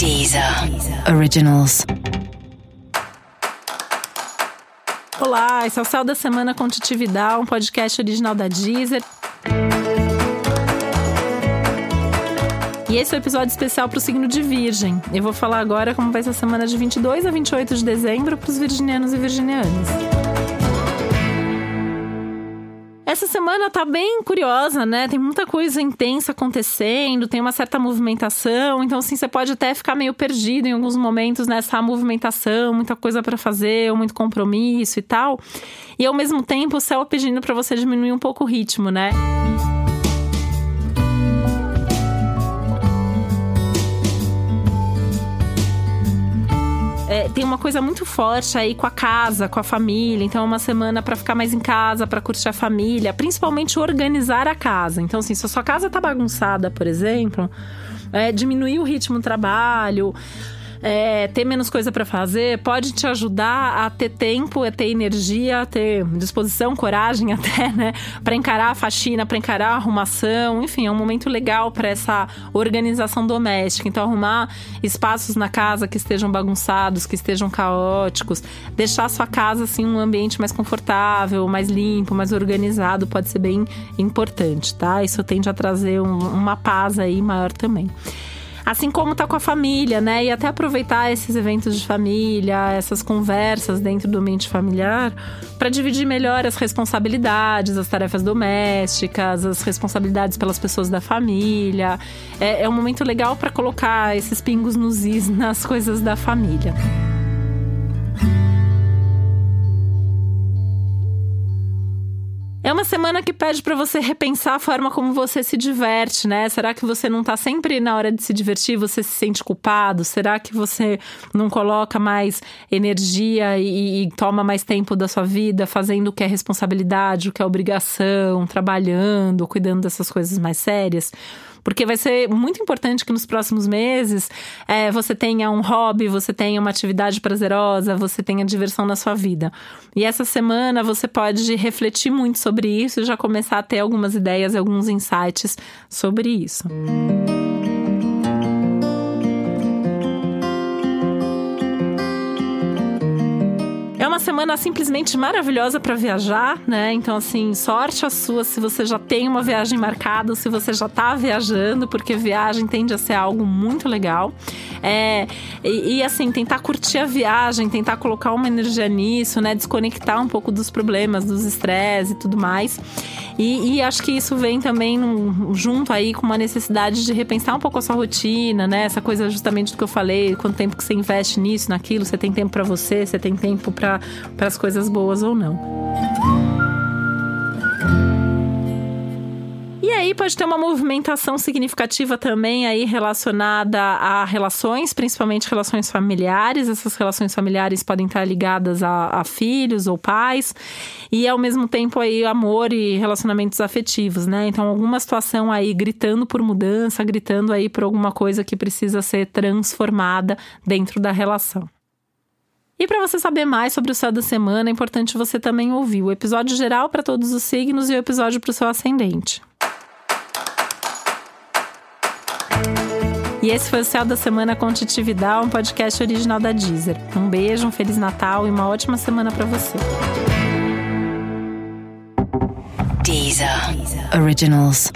Deezer Originals. Olá, esse é o Céu da Semana com Titi Vidal, um podcast original da Deezer. E esse é o um episódio especial para o signo de Virgem. Eu vou falar agora como vai ser a semana de 22 a 28 de dezembro para os virginianos e virginianas. Essa semana tá bem curiosa, né? Tem muita coisa intensa acontecendo, tem uma certa movimentação, então assim você pode até ficar meio perdido em alguns momentos nessa movimentação, muita coisa para fazer, muito compromisso e tal. E ao mesmo tempo o céu pedindo para você diminuir um pouco o ritmo, né? Tem uma coisa muito forte aí com a casa, com a família. Então, é uma semana para ficar mais em casa, para curtir a família, principalmente organizar a casa. Então, assim, se a sua casa tá bagunçada, por exemplo, é, diminuir o ritmo do trabalho é, ter menos coisa para fazer pode te ajudar a ter tempo, a ter energia, a ter disposição, coragem até, né, para encarar a faxina, para encarar a arrumação. Enfim, é um momento legal para essa organização doméstica. Então, arrumar espaços na casa que estejam bagunçados, que estejam caóticos, deixar a sua casa assim um ambiente mais confortável, mais limpo, mais organizado pode ser bem importante, tá? Isso tende a trazer um, uma paz aí maior também. Assim como tá com a família, né? E até aproveitar esses eventos de família, essas conversas dentro do ambiente familiar, para dividir melhor as responsabilidades, as tarefas domésticas, as responsabilidades pelas pessoas da família. É, é um momento legal para colocar esses pingos nos is nas coisas da família. É uma semana que pede para você repensar a forma como você se diverte, né? Será que você não tá sempre na hora de se divertir, você se sente culpado? Será que você não coloca mais energia e, e toma mais tempo da sua vida fazendo o que é responsabilidade, o que é obrigação, trabalhando, cuidando dessas coisas mais sérias? Porque vai ser muito importante que nos próximos meses é, você tenha um hobby, você tenha uma atividade prazerosa, você tenha diversão na sua vida. E essa semana você pode refletir muito sobre isso e já começar a ter algumas ideias, alguns insights sobre isso. Música semana simplesmente maravilhosa para viajar, né? Então, assim, sorte a sua se você já tem uma viagem marcada, se você já tá viajando, porque viagem tende a ser algo muito legal. É, e, e, assim, tentar curtir a viagem, tentar colocar uma energia nisso, né? Desconectar um pouco dos problemas, dos estresses e tudo mais. E, e, acho que isso vem também num, junto aí com uma necessidade de repensar um pouco a sua rotina, né? Essa coisa justamente do que eu falei, quanto tempo que você investe nisso, naquilo, você tem tempo para você, você tem tempo para as coisas boas ou não. E aí pode ter uma movimentação significativa também aí relacionada a relações, principalmente relações familiares. Essas relações familiares podem estar ligadas a, a, filhos ou pais e ao mesmo tempo aí amor e relacionamentos afetivos, né? Então alguma situação aí gritando por mudança, gritando aí por alguma coisa que precisa ser transformada dentro da relação. E para você saber mais sobre o céu da semana, é importante você também ouvir o episódio geral para todos os signos e o episódio para o seu ascendente. Esse foi o Céu da Semana com Titi Vidal, um podcast original da Deezer. Um beijo, um Feliz Natal e uma ótima semana para você. Deezer. Originals.